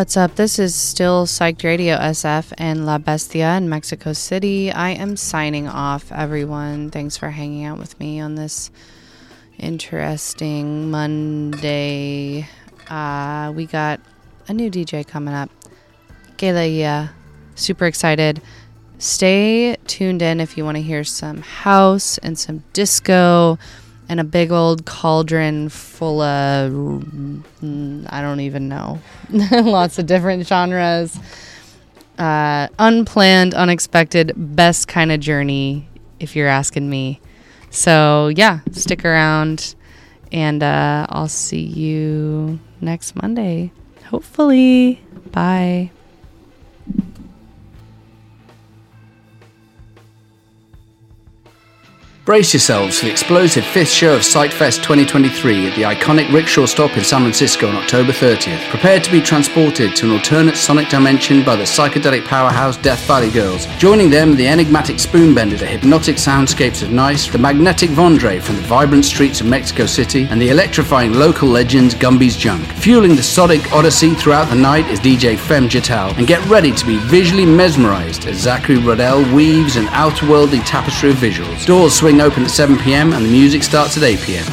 What's up? This is still Psyched Radio SF and La Bestia in Mexico City. I am signing off, everyone. Thanks for hanging out with me on this interesting Monday. Uh, we got a new DJ coming up. Galeia. Super excited. Stay tuned in if you want to hear some house and some disco and a big old cauldron full of mm, I don't even know. Lots of different genres. Uh, unplanned, unexpected, best kind of journey, if you're asking me. So, yeah, stick around and uh, I'll see you next Monday. Hopefully. Bye. Brace yourselves for the explosive fifth show of Psychfest 2023 at the iconic Rickshaw Stop in San Francisco on October 30th. Prepare to be transported to an alternate sonic dimension by the psychedelic powerhouse Death Valley Girls. Joining them, the enigmatic Spoonbender, the hypnotic soundscapes of Nice, the magnetic Vondre from the vibrant streets of Mexico City, and the electrifying local legends Gumby's Junk. Fueling the sonic odyssey throughout the night is DJ Fem Jatal, and get ready to be visually mesmerized as Zachary Rodell weaves an outerworldly tapestry of visuals. Doors swing open at 7 pm and the music starts at 8 pm.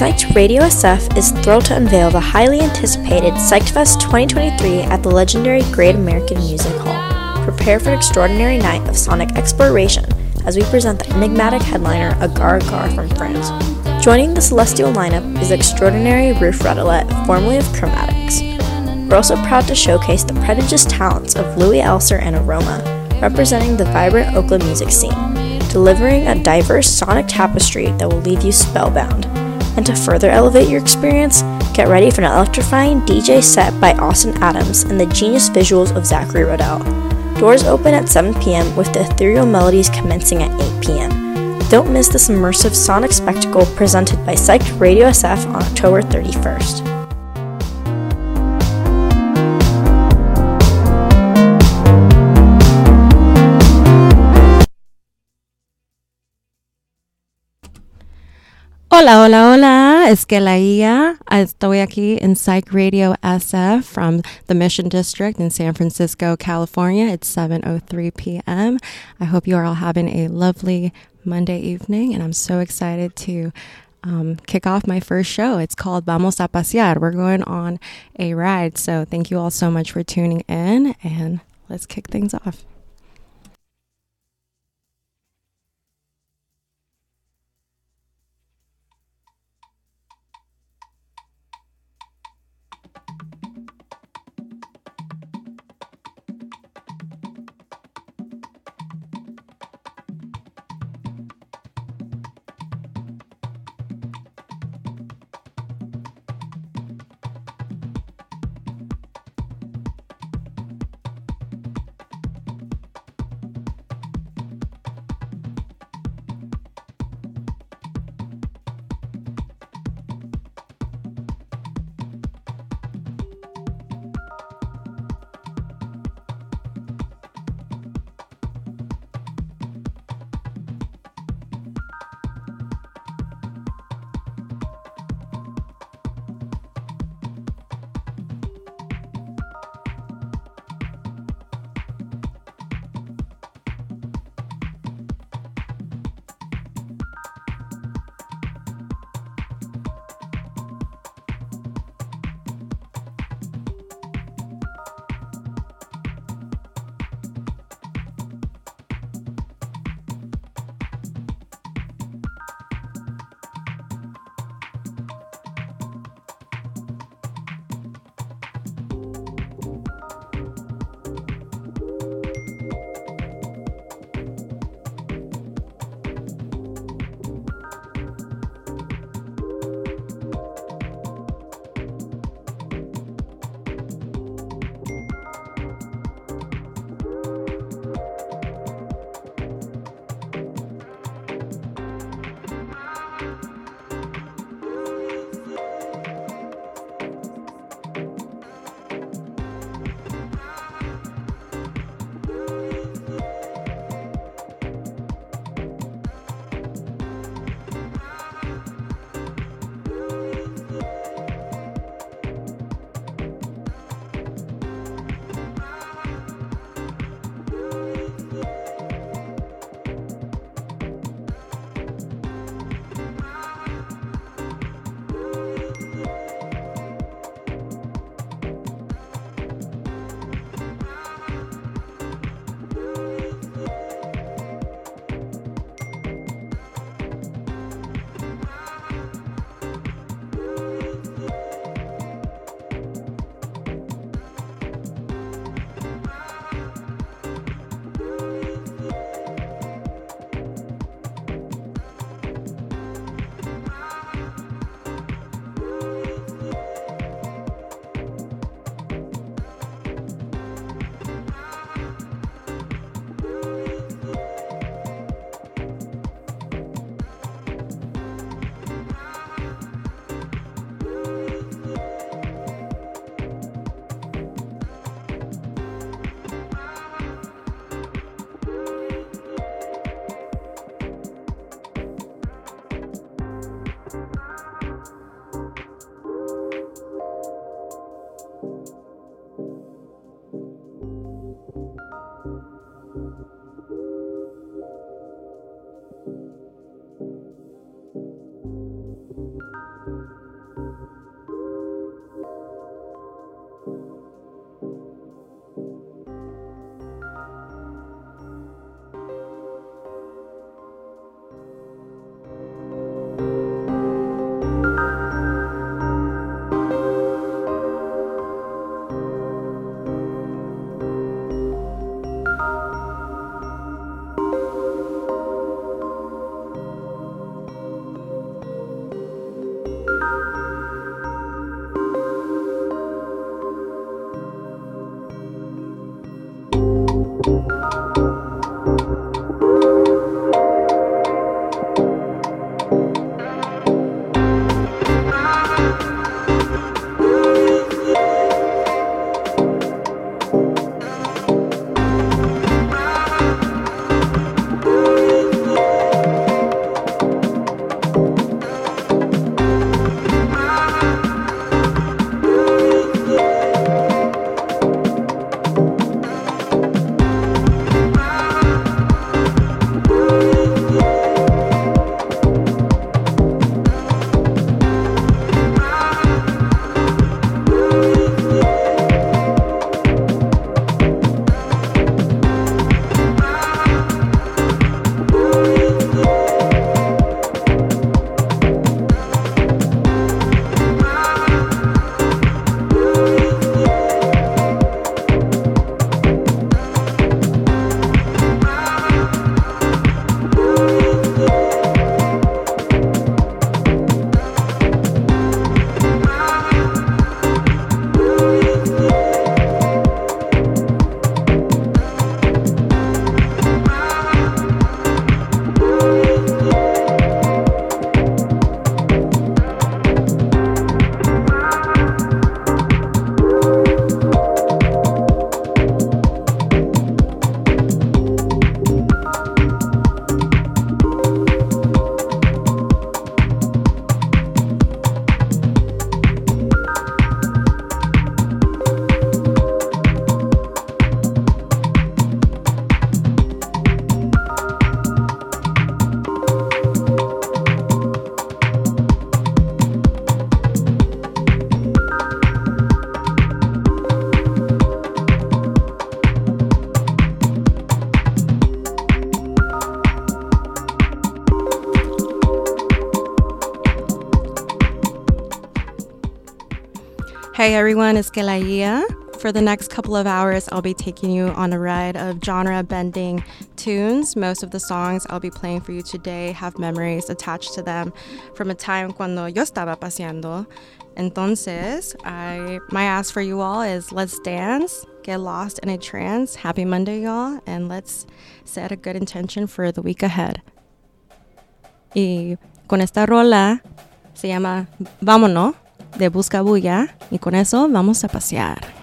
Psyched Radio SF is thrilled to unveil the highly anticipated Psychfest 2023 at the legendary Great American Music Hall. Prepare for an extraordinary night of sonic exploration as we present the enigmatic headliner Agar Agar from France. Joining the celestial lineup is extraordinary Ruth Radelet, formerly of Chromatics. We're also proud to showcase the prodigious talents of Louis Elser and Aroma, representing the vibrant Oakland music scene, delivering a diverse sonic tapestry that will leave you spellbound. And to further elevate your experience, get ready for an electrifying DJ set by Austin Adams and the genius visuals of Zachary Rodell. Doors open at 7 p.m. with the ethereal melodies commencing at 8 p.m. Don't miss this immersive sonic spectacle presented by Psyched Radio SF on October 31st. Hola, hola, hola. Es que la IA. Estoy aquí en Psych Radio SF from the Mission District in San Francisco, California. It's 7:03 p.m. I hope you are all having a lovely Monday evening, and I'm so excited to um, kick off my first show. It's called Vamos a Pasear. We're going on a ride. So thank you all so much for tuning in, and let's kick things off. Hey everyone, it's Kelaia. For the next couple of hours, I'll be taking you on a ride of genre bending tunes. Most of the songs I'll be playing for you today have memories attached to them from a time cuando yo estaba paseando. Entonces, I, my ask for you all is let's dance, get lost in a trance. Happy Monday, y'all, and let's set a good intention for the week ahead. Y con esta rola se llama Vámonos de Busca Bulla y con eso vamos a pasear.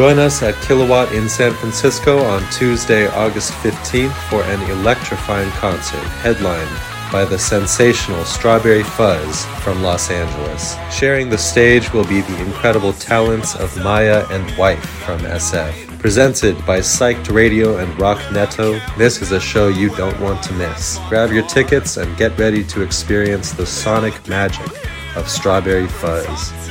Join us at Kilowatt in San Francisco on Tuesday, August 15th for an electrifying concert headlined by the sensational Strawberry Fuzz from Los Angeles. Sharing the stage will be the incredible talents of Maya and Wife from SF. Presented by Psyched Radio and Rock Neto, this is a show you don't want to miss. Grab your tickets and get ready to experience the sonic magic of Strawberry Fuzz.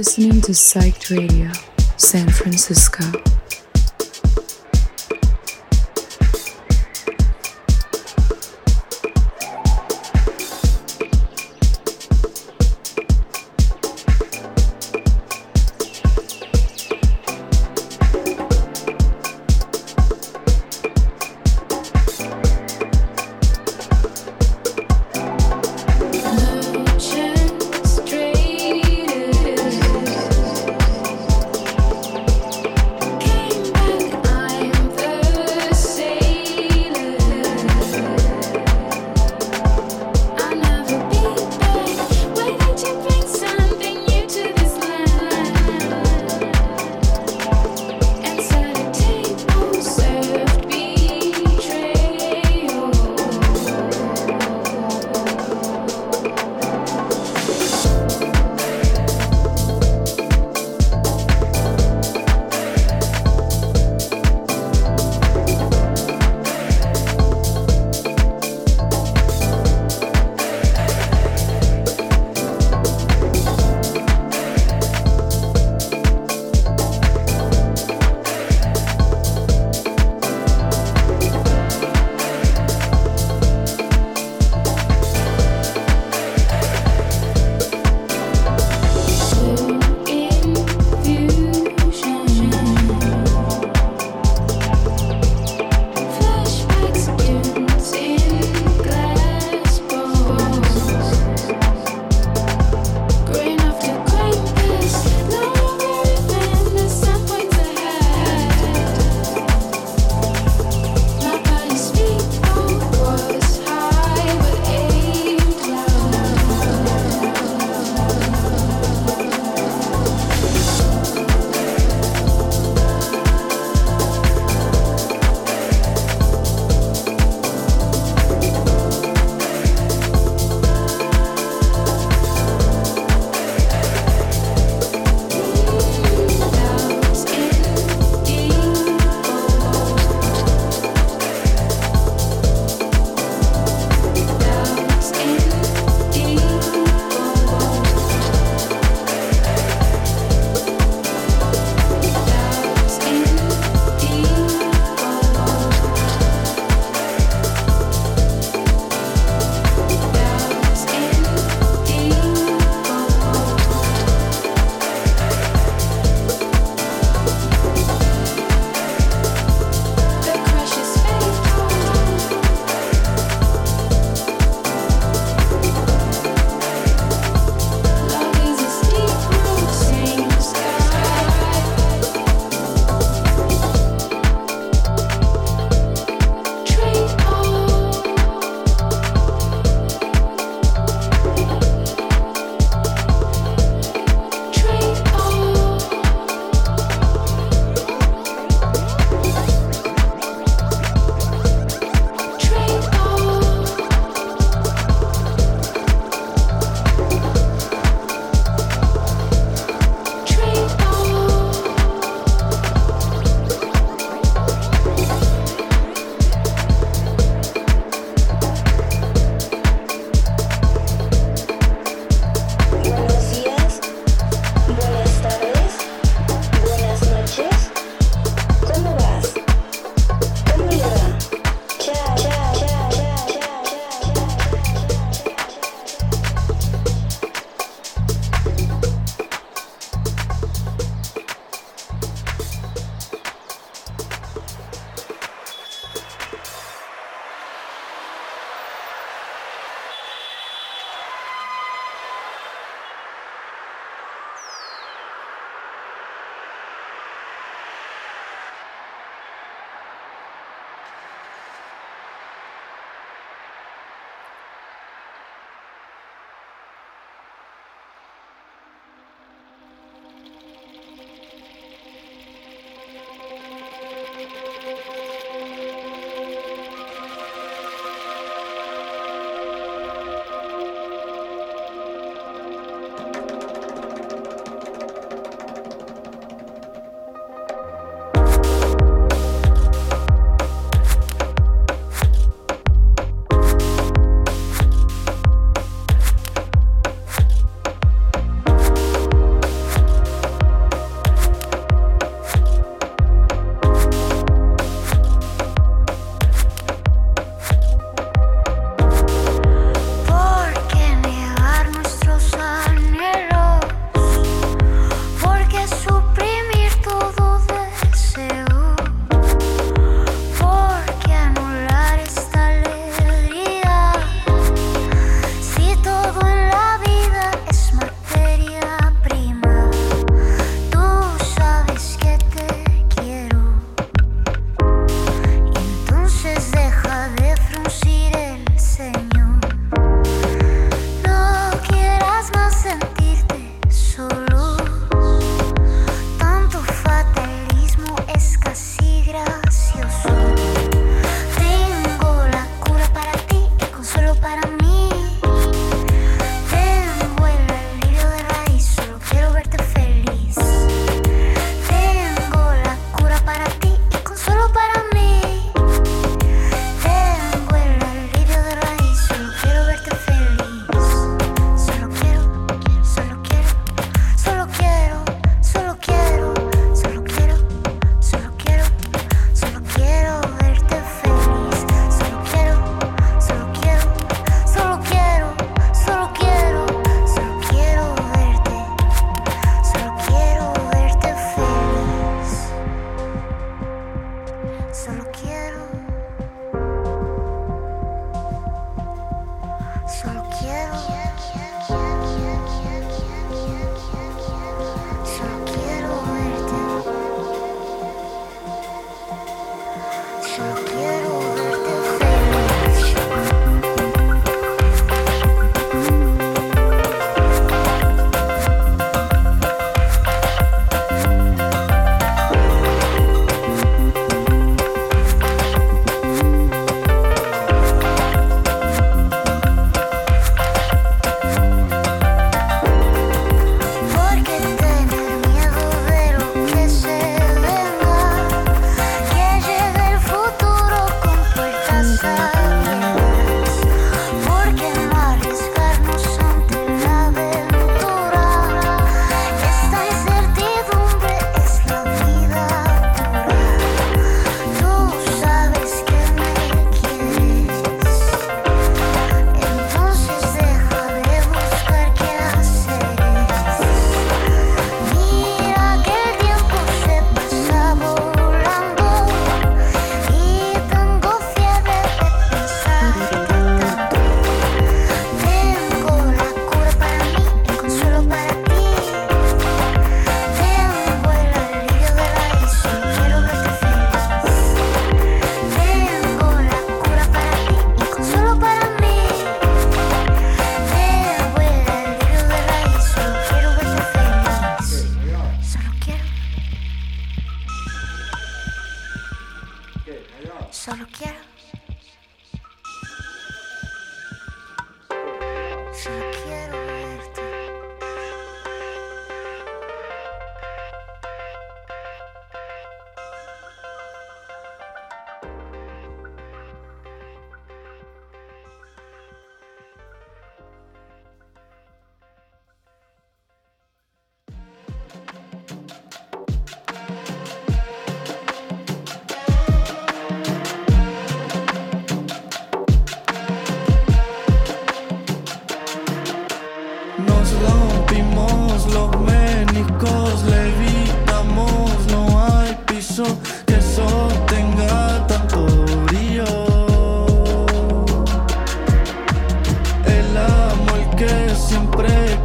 Listening to Psyched Radio, San Francisco.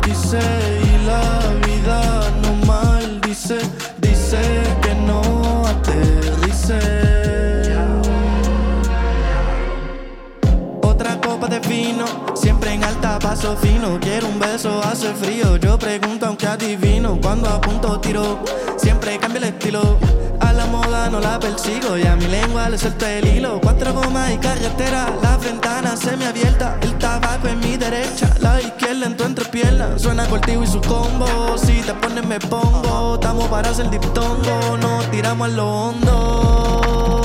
dice y la vida no maldice, dice que no aterrice. Otra copa de vino, siempre en alta paso fino. Quiero un beso, hace frío. Yo pregunto aunque adivino, cuando apunto tiro, siempre cambio el estilo. A la moda no la persigo y a mi lengua le suelto el hilo. Cuatro gomas y carretera, las ventanas semiabiertas, el tabaco en mi derecha, la en tu entrepierna. Suena cortivo y su combo. Si te pones, me pongo. Estamos para hacer diptongo. Nos tiramos a lo hondo.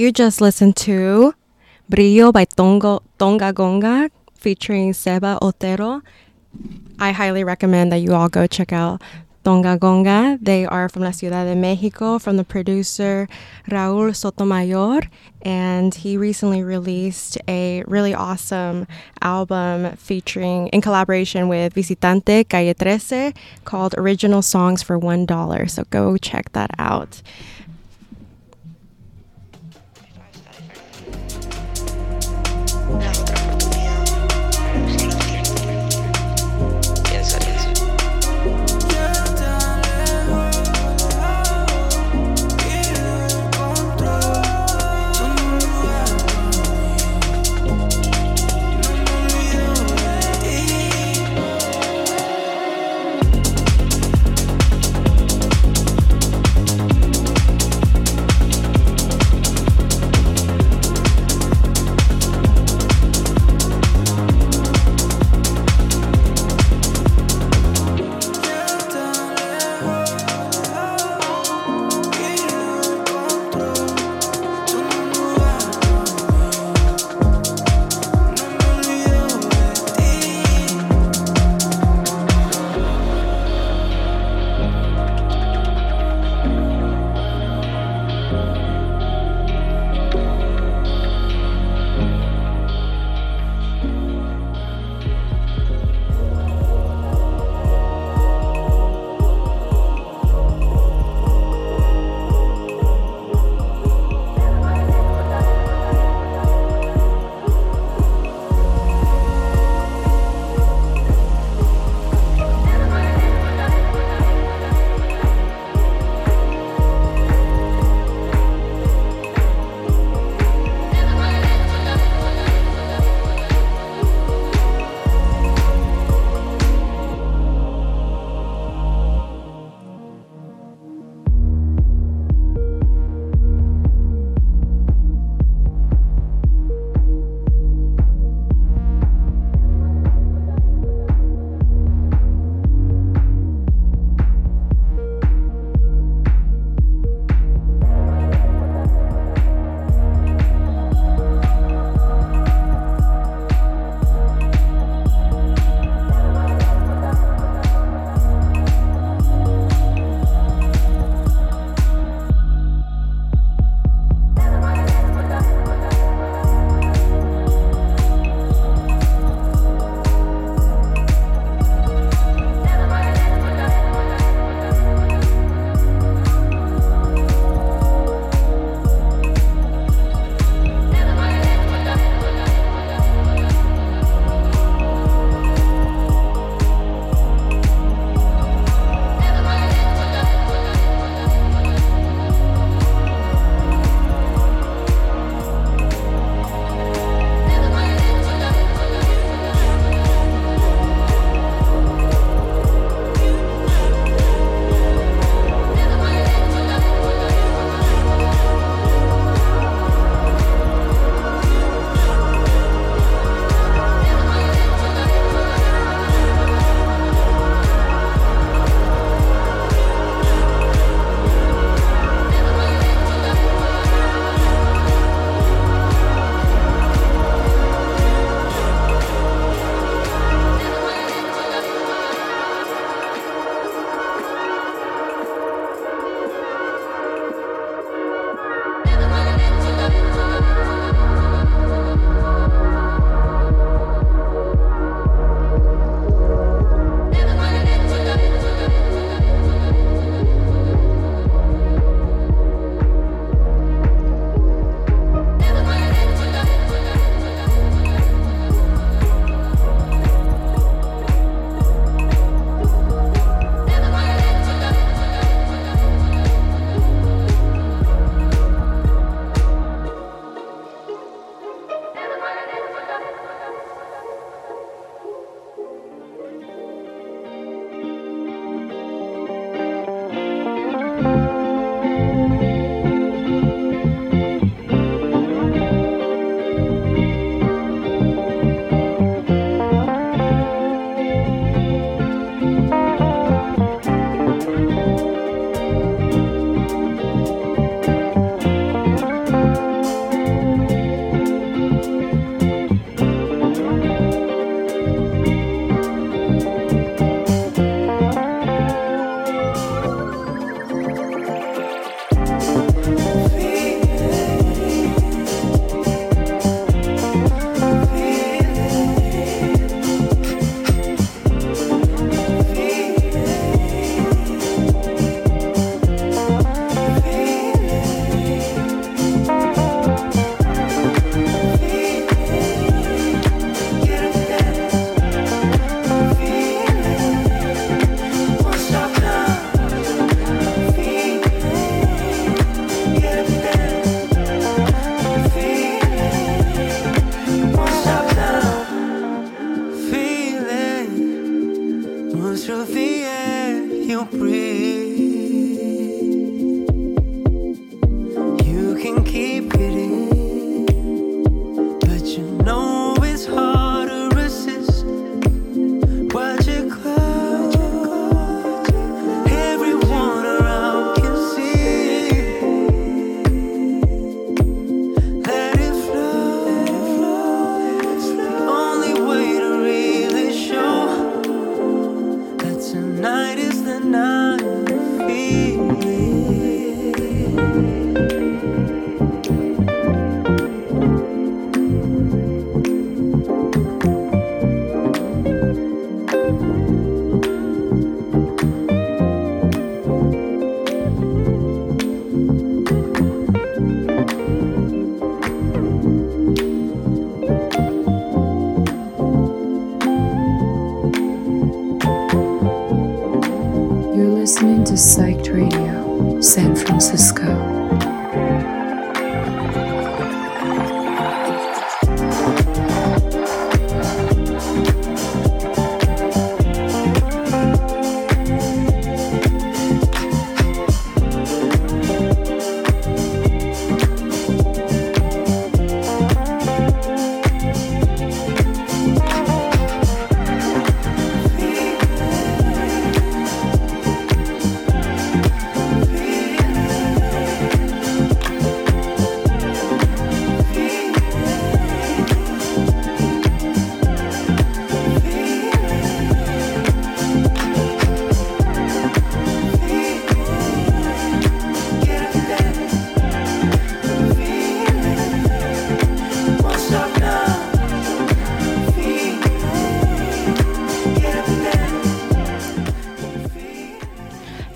You just listened to Brillo by Tonga Gonga featuring Seba Otero. I highly recommend that you all go check out Tonga Gonga. They are from La Ciudad de Mexico, from the producer Raul Sotomayor, and he recently released a really awesome album featuring, in collaboration with Visitante Calle 13, called Original Songs for $1. So go check that out.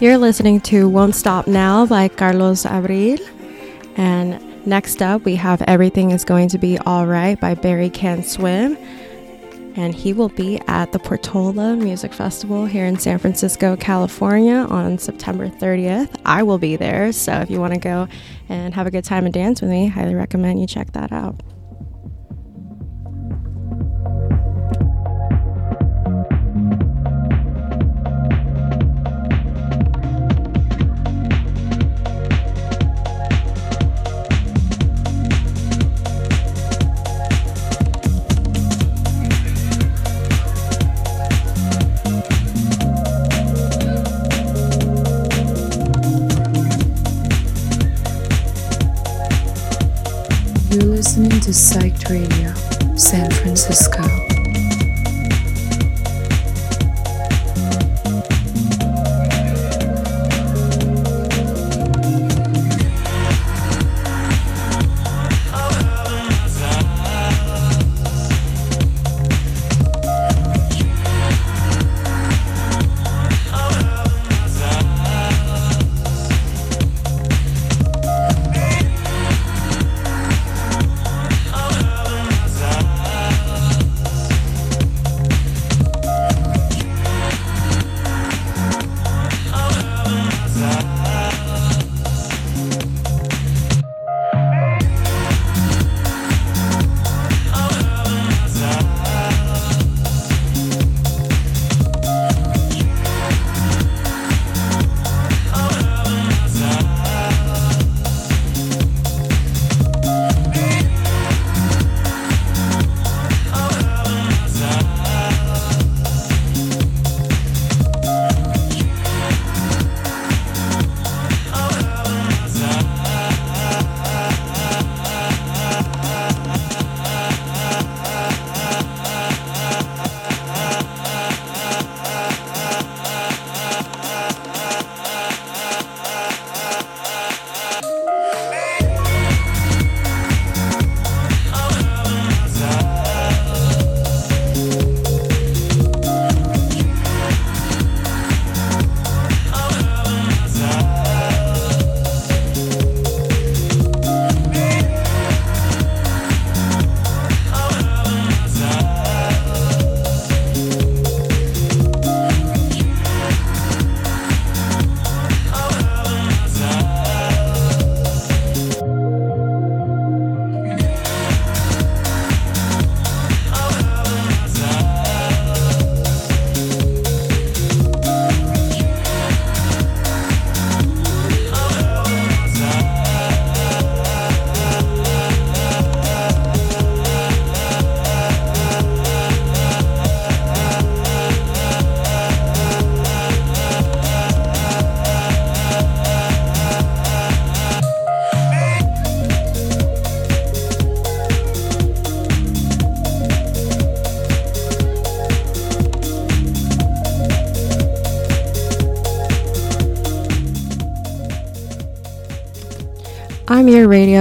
You're listening to Won't Stop Now by Carlos Abril. And next up, we have Everything is Going to Be Alright by Barry Can Swim. And he will be at the Portola Music Festival here in San Francisco, California on September 30th. I will be there. So if you want to go and have a good time and dance with me, highly recommend you check that out. You're listening to Psyched Radio, San Francisco.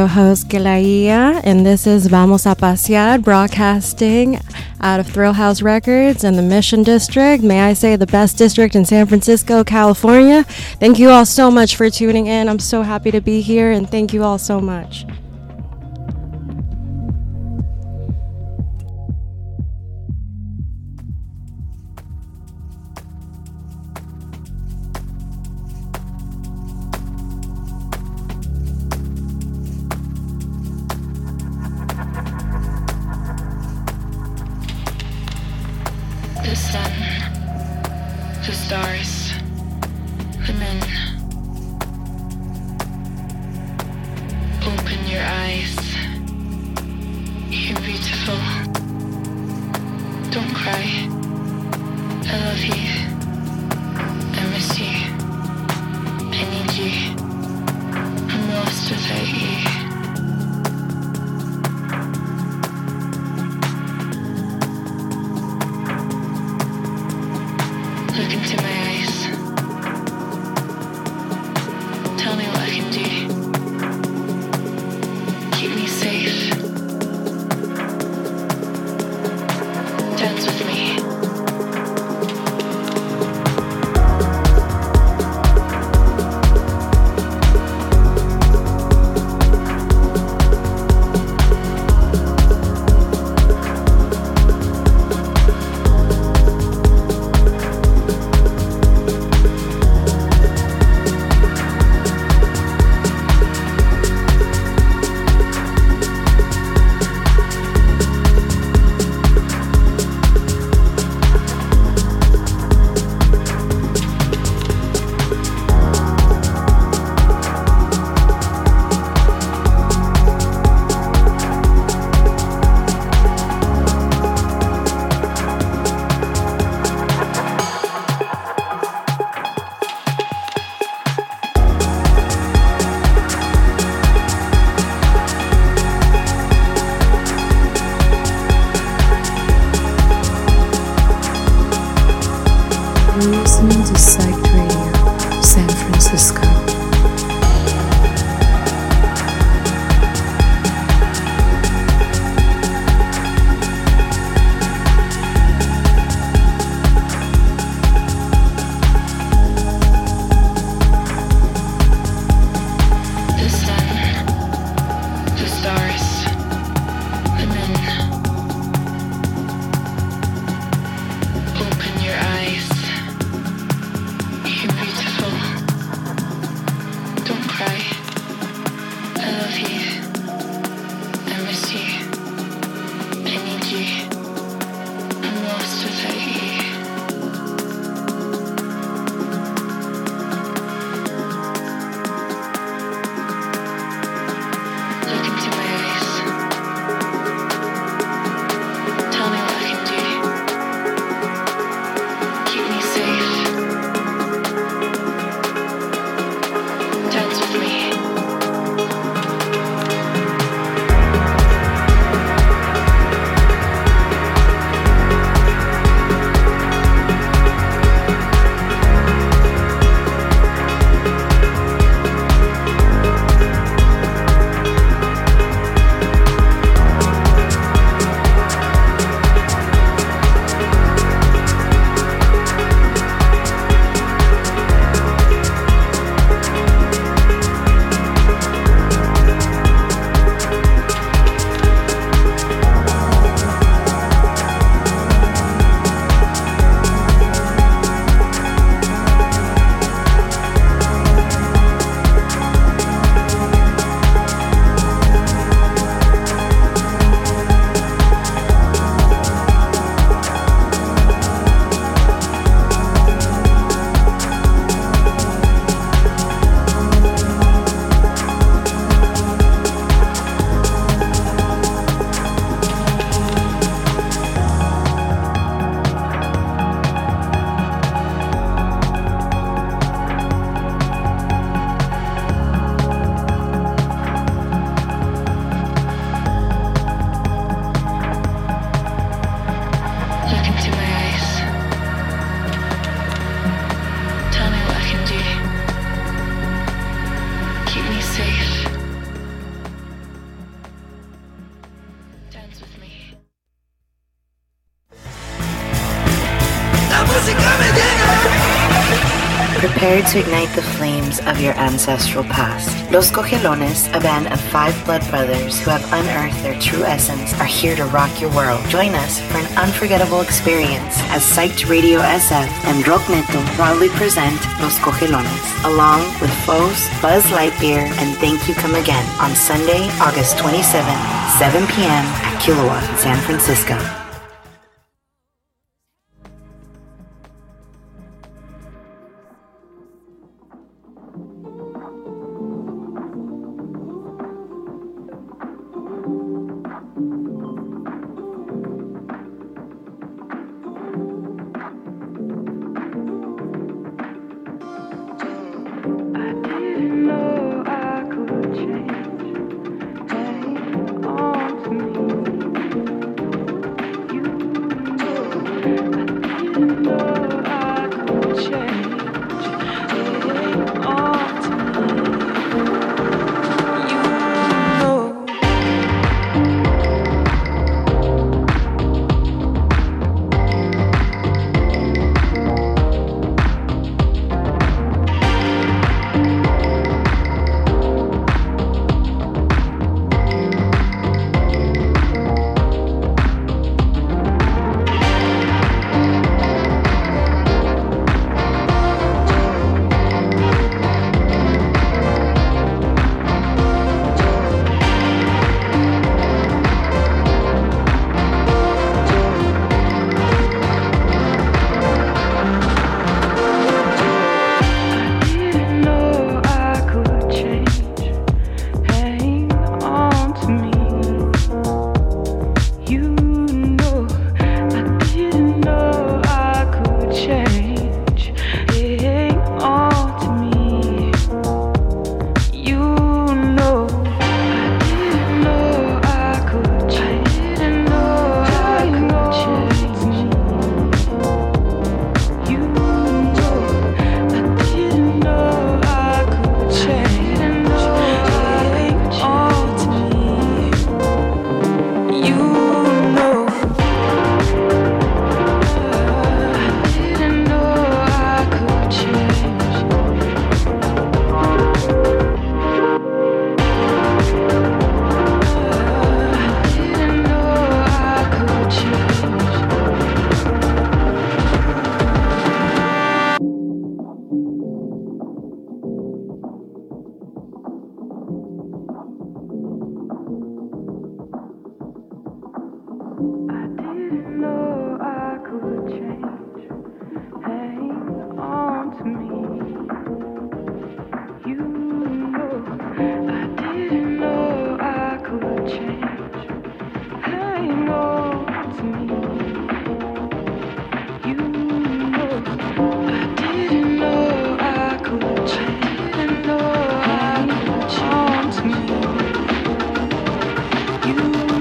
Host, Gelaia, and this is Vamos a Pasear, broadcasting out of Thrill House Records in the Mission District. May I say the best district in San Francisco, California? Thank you all so much for tuning in. I'm so happy to be here, and thank you all so much. Prepare to ignite the flames of your ancestral past. Los Cogelones, a band of five blood brothers who have unearthed their true essence, are here to rock your world. Join us for an unforgettable experience as Psyched Radio SF and Rock Neto proudly present Los Cogelones, along with Foes, Buzz Lightyear, and Thank You Come Again on Sunday, August 27, 7 p.m. at Kilowatt San Francisco. You're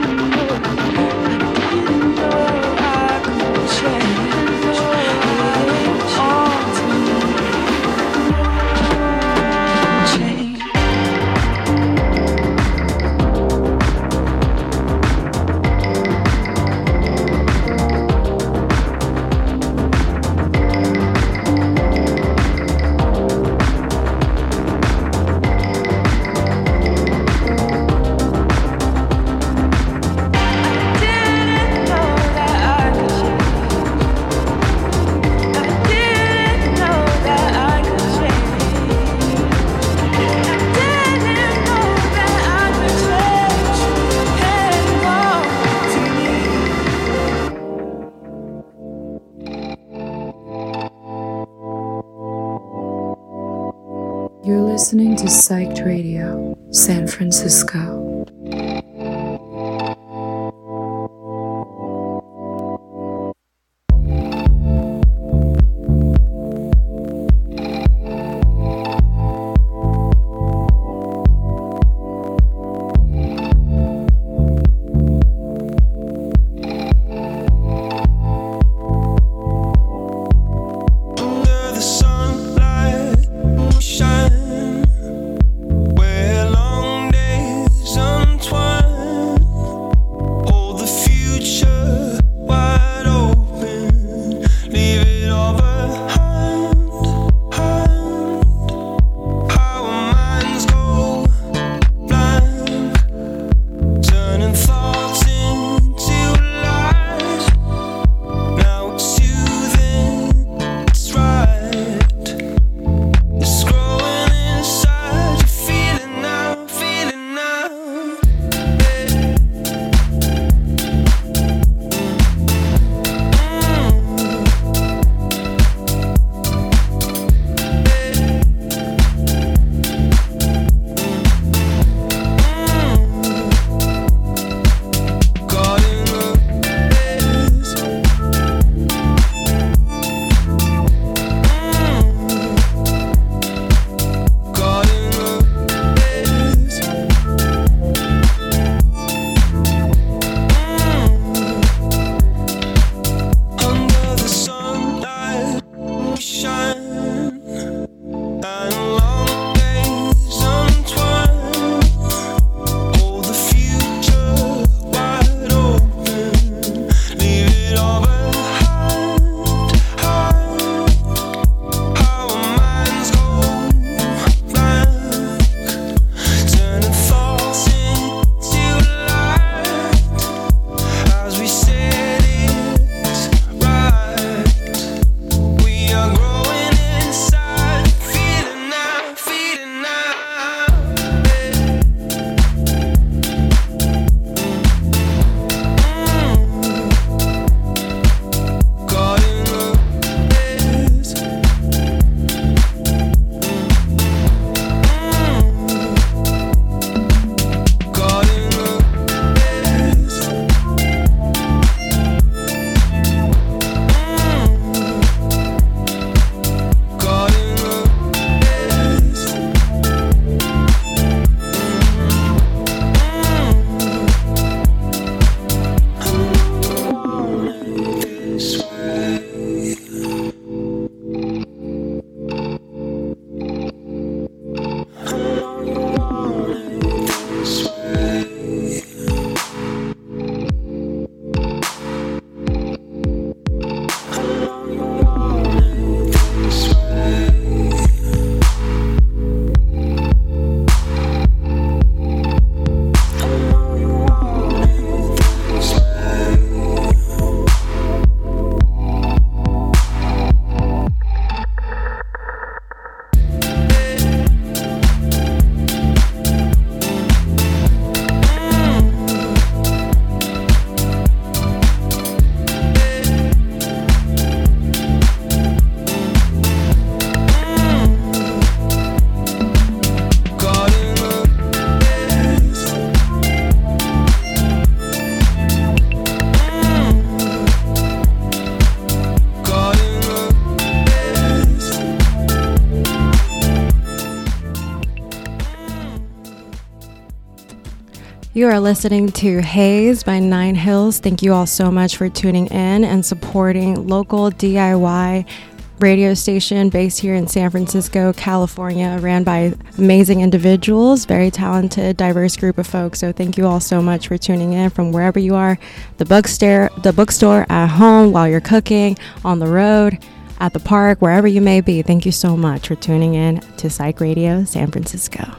listening to Psyched Radio, San Francisco. You are listening to Haze by Nine Hills. Thank you all so much for tuning in and supporting local DIY radio station based here in San Francisco, California, ran by amazing individuals, very talented, diverse group of folks. So thank you all so much for tuning in from wherever you are, the bookstore, the bookstore, at home, while you're cooking, on the road, at the park, wherever you may be. Thank you so much for tuning in to Psych Radio San Francisco.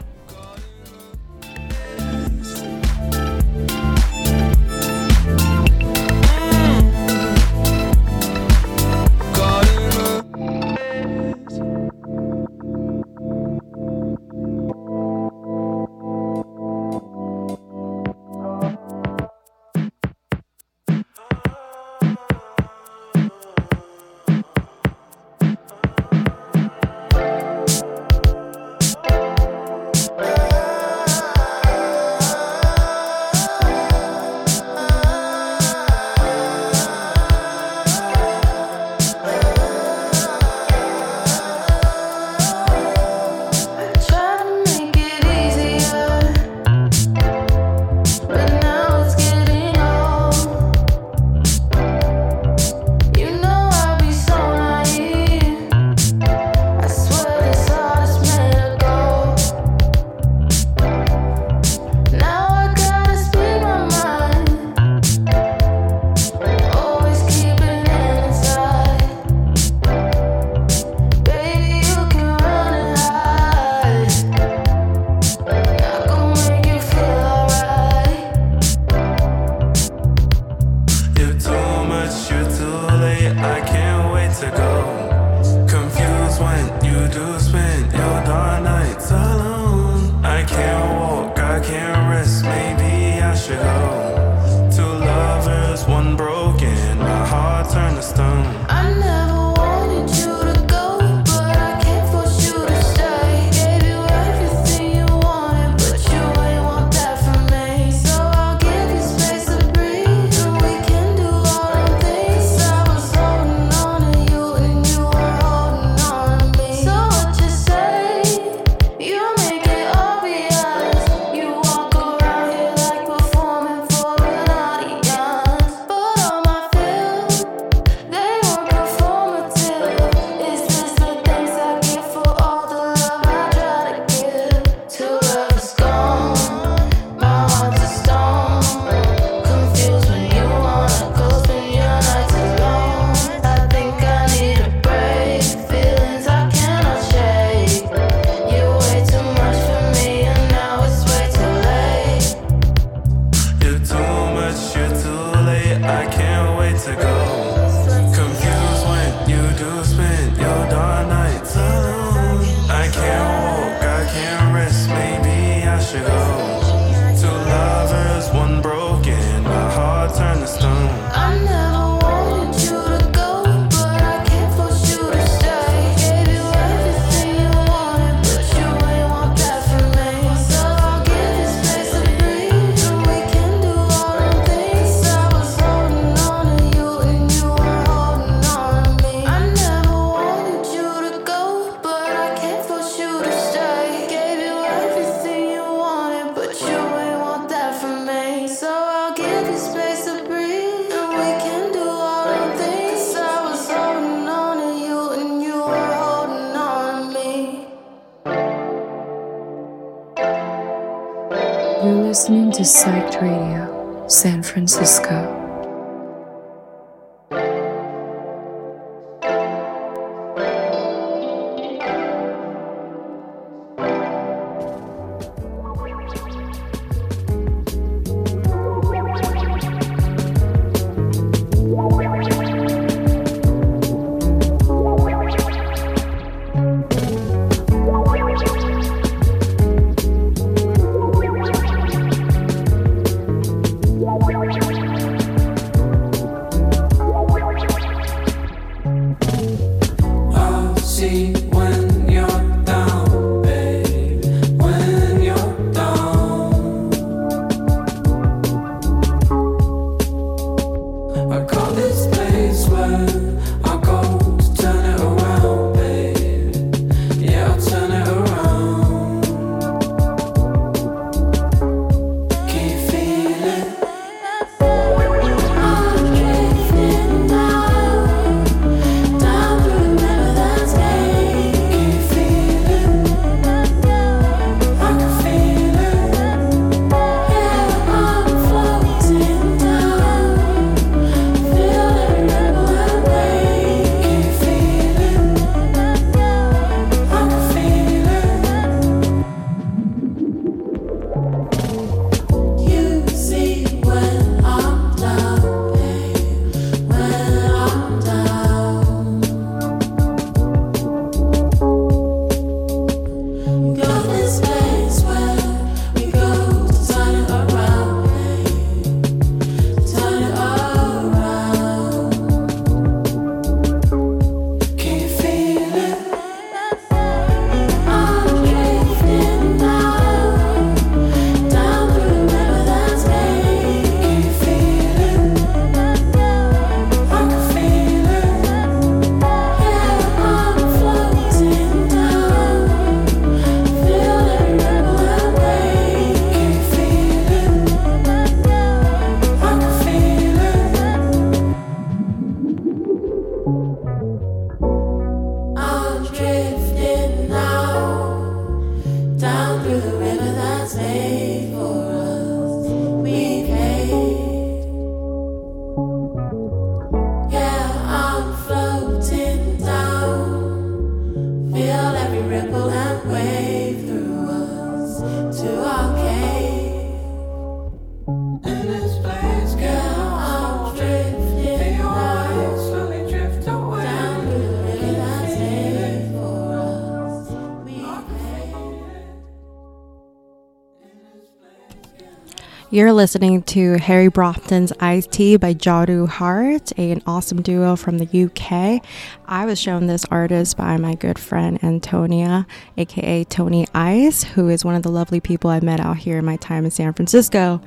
You're listening to Harry Brofton's Iced Tea by Jaru Hart, an awesome duo from the UK. I was shown this artist by my good friend Antonia, aka Tony Ice, who is one of the lovely people I met out here in my time in San Francisco.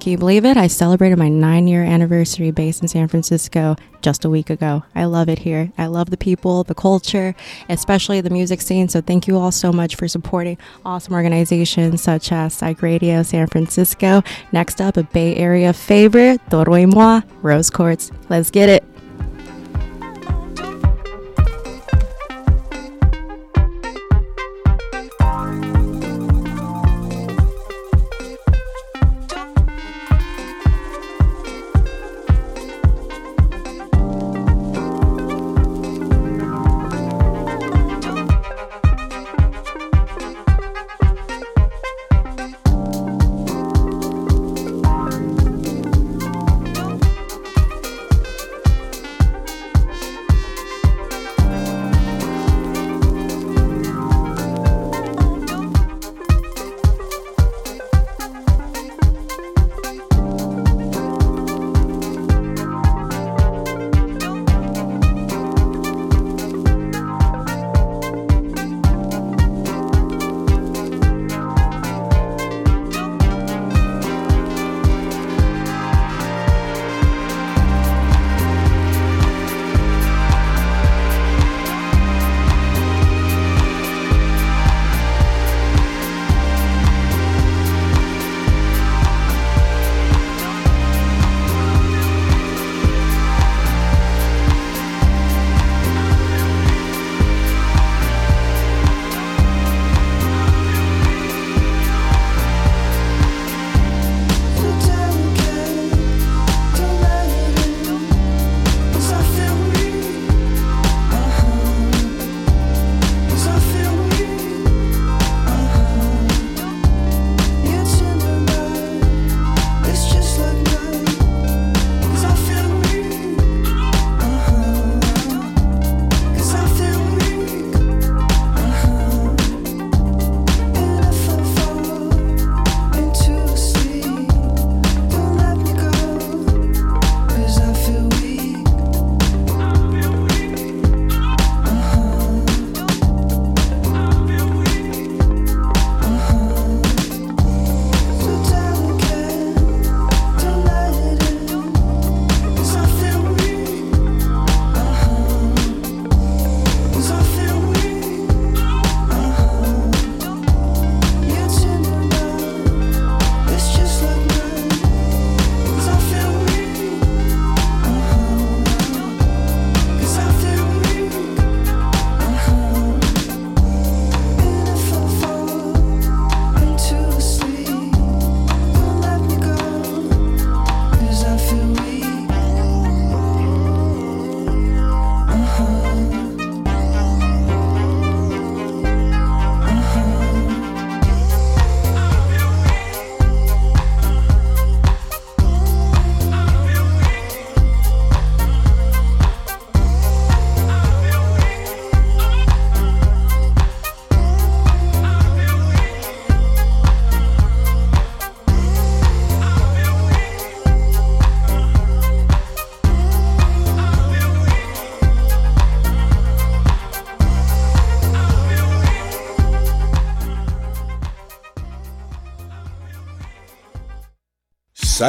Can you believe it? I celebrated my nine year anniversary based in San Francisco just a week ago. I love it here. I love the people, the culture, especially the music scene. So thank you all so much for supporting awesome organizations such as Psych Radio San Francisco. Next up, a Bay Area favorite, Toro y Moi, Rose Quartz. Let's get it.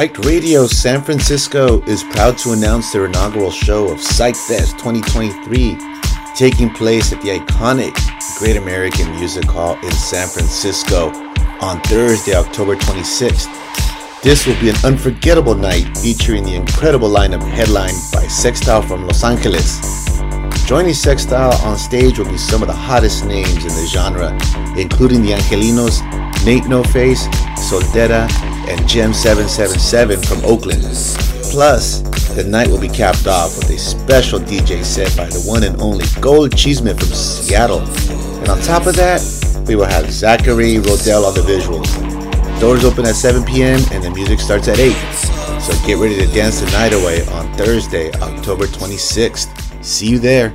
Psyched Radio San Francisco is proud to announce their inaugural show of Psych Fest 2023, taking place at the iconic Great American Music Hall in San Francisco on Thursday, October 26th. This will be an unforgettable night featuring the incredible lineup headlined by Sextile from Los Angeles. Joining Sextile on stage will be some of the hottest names in the genre, including the Angelinos, Nate No Face, Soltera, and Gem 777 from Oakland. Plus, the night will be capped off with a special DJ set by the one and only Gold Cheeseman from Seattle. And on top of that, we will have Zachary Rodell on the visuals. Doors open at 7 p.m. and the music starts at 8. So get ready to dance the night away on Thursday, October 26th. See you there.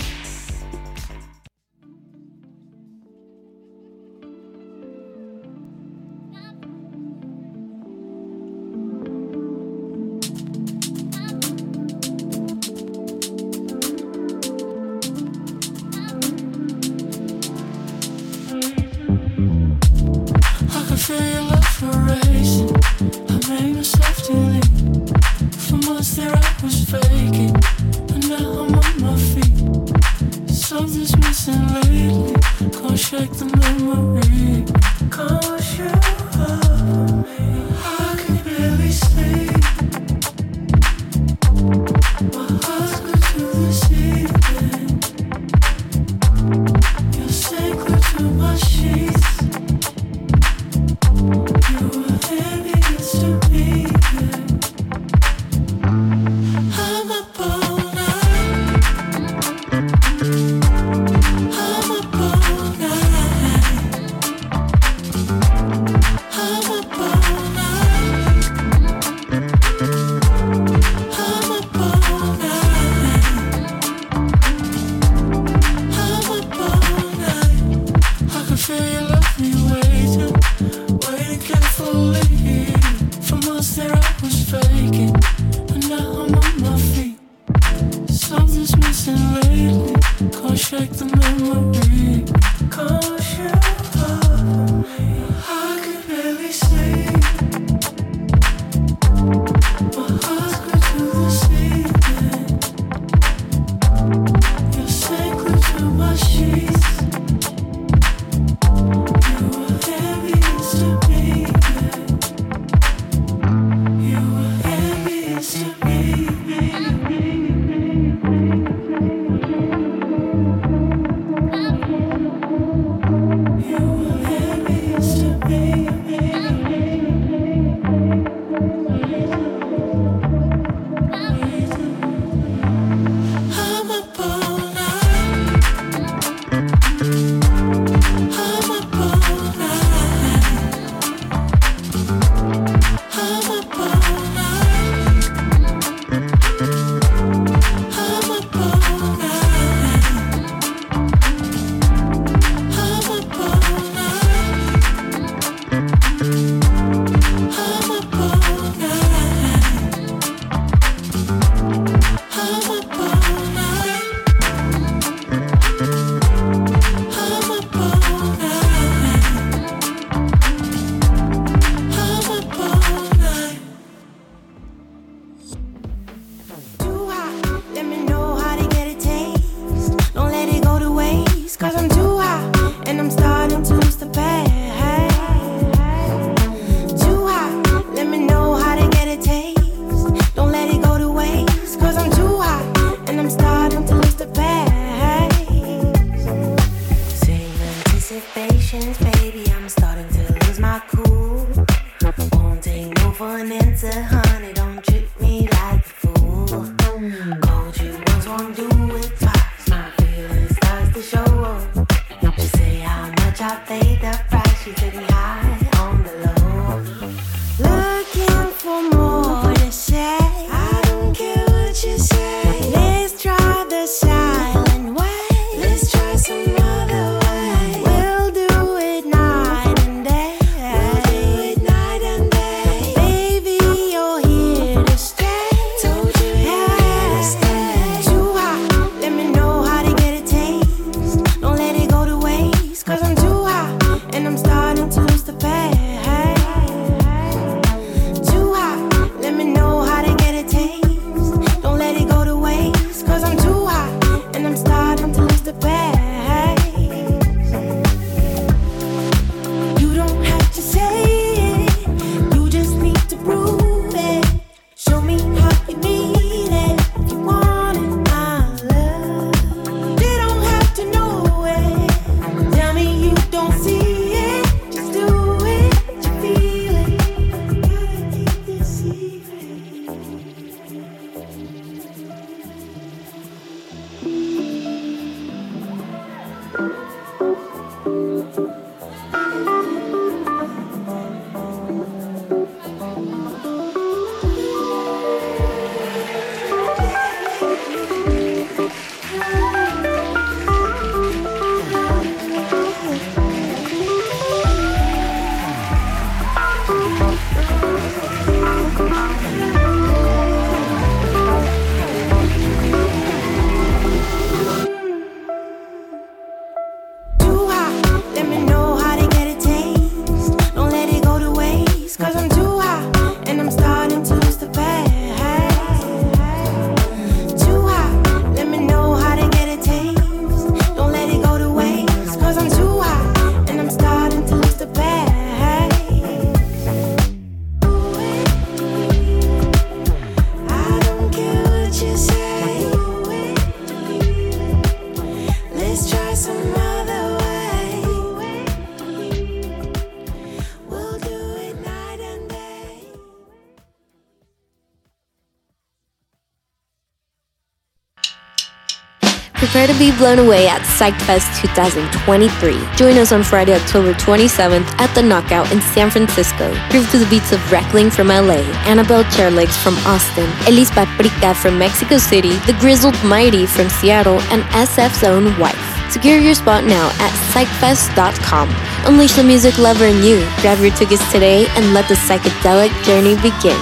To be blown away at PsychFest 2023. Join us on Friday, October 27th at the Knockout in San Francisco. Groove to the beats of Reckling from LA, Annabelle Chairlegs from Austin, Elise Paprika from Mexico City, The Grizzled Mighty from Seattle, and SF's own wife. Secure your spot now at psychfest.com. Unleash the music lover in you. Grab your tickets today and let the psychedelic journey begin.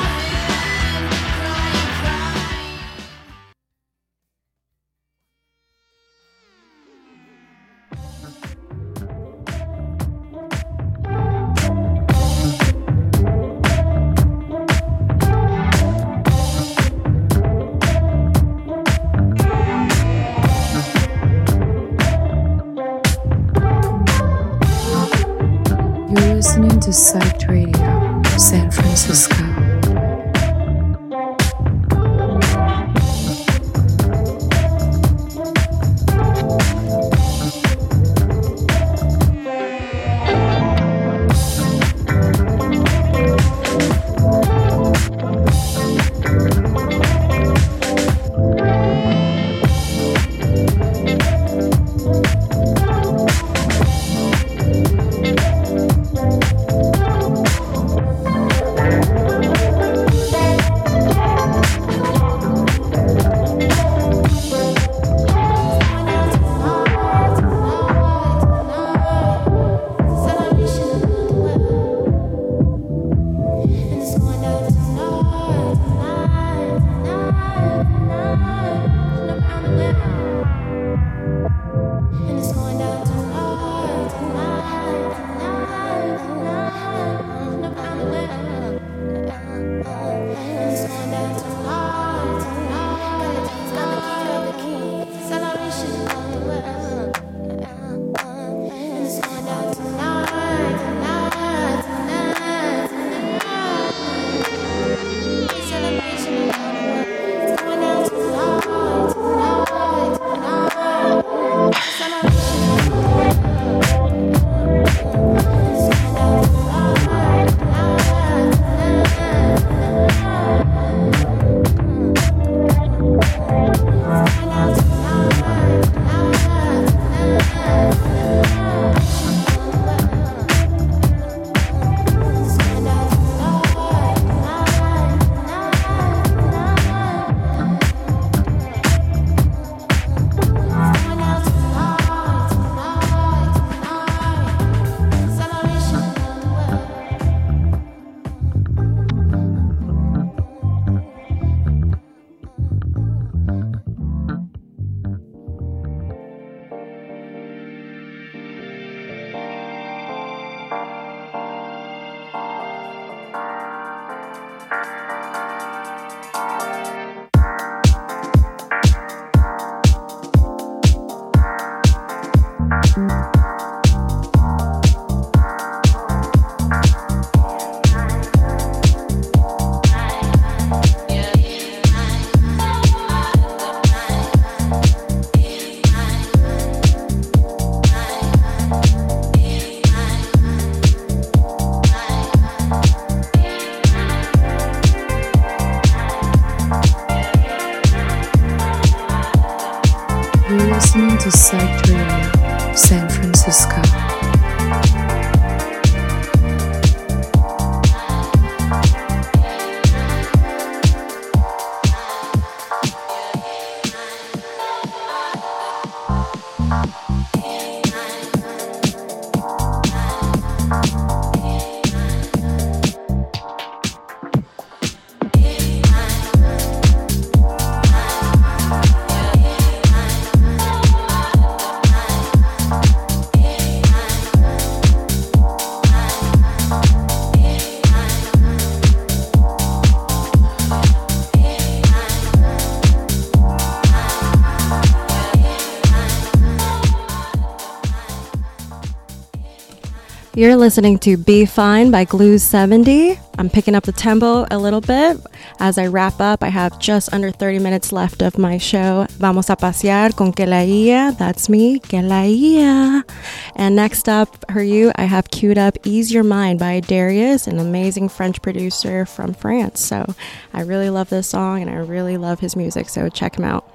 You're listening to Be Fine by Glue 70. I'm picking up the tempo a little bit. As I wrap up, I have just under 30 minutes left of my show. Vamos a pasear con Kelaia. That's me, Kelaia. And next up for you, I have queued up Ease Your Mind by Darius, an amazing French producer from France. So I really love this song and I really love his music. So check him out.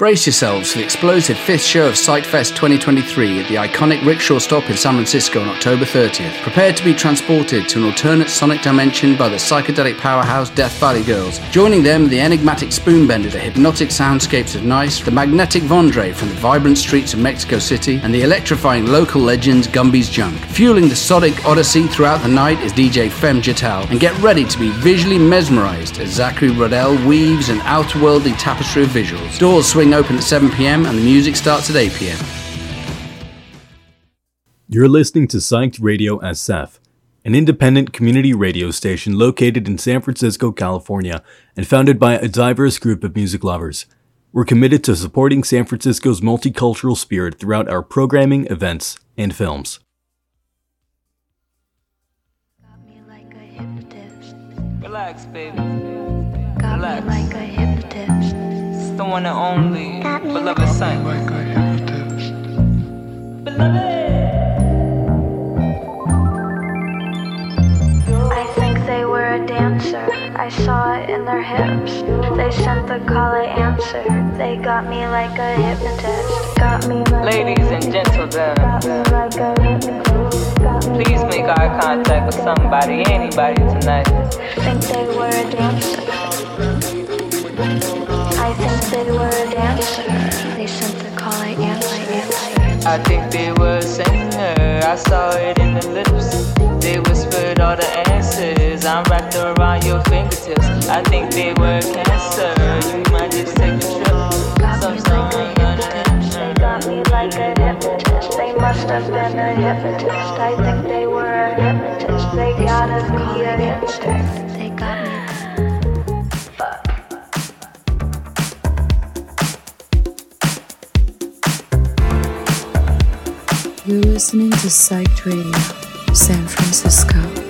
Brace yourselves for the explosive fifth show of PsychFest 2023 at the iconic Rickshaw Stop in San Francisco on October 30th. Prepare to be transported to an alternate sonic dimension by the psychedelic powerhouse Death Valley Girls. Joining them the enigmatic Spoonbender, the hypnotic soundscapes of Nice, the magnetic Vondre from the vibrant streets of Mexico City, and the electrifying local legends Gumby's Junk. Fueling the sonic odyssey throughout the night is DJ Fem Jatal, and get ready to be visually mesmerized as Zachary Rodell weaves an outerworldly tapestry of visuals. Doors swing open at 7 pm and the music starts at 8 pm. You're listening to Psyched Radio SF, an independent community radio station located in San Francisco, California, and founded by a diverse group of music lovers. We're committed to supporting San Francisco's multicultural spirit throughout our programming, events, and films. Relax, baby. Relax. like a hypnotist. It's the one and only beloved son. Like a hypnotist. I think they were a dancer. I saw it in their hips. They sent the call, I answered. They got me like a hypnotist. Got me like Ladies and gentlemen, like a hypnotist. Got me please make eye contact with somebody, anybody tonight. think they were a dancer. I think they were a dancer. They sent the call, I answered. I think they were a singer. I saw it in the lips. They whispered all the answers. I'm wrapped around your fingertips. I think they were a cancer. You might just take a trip. Sometime. They got me like a hypnotist. They must have been a hypnotist. I think they were a hypnotist. They gotta be a hypnotist. You're listening to Psyched Radio, San Francisco.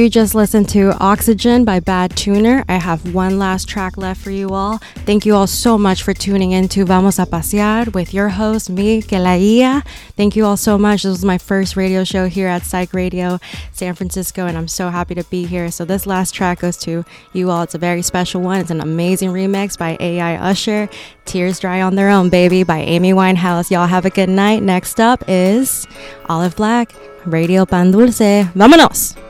You just listened to Oxygen by Bad Tuner. I have one last track left for you all. Thank you all so much for tuning in to Vamos a Pasear with your host, me, Kelaia. Thank you all so much. This was my first radio show here at Psych Radio San Francisco, and I'm so happy to be here. So, this last track goes to you all. It's a very special one. It's an amazing remix by AI Usher. Tears Dry on Their Own, baby, by Amy Winehouse. Y'all have a good night. Next up is Olive Black, Radio Pan Dulce. Vámonos!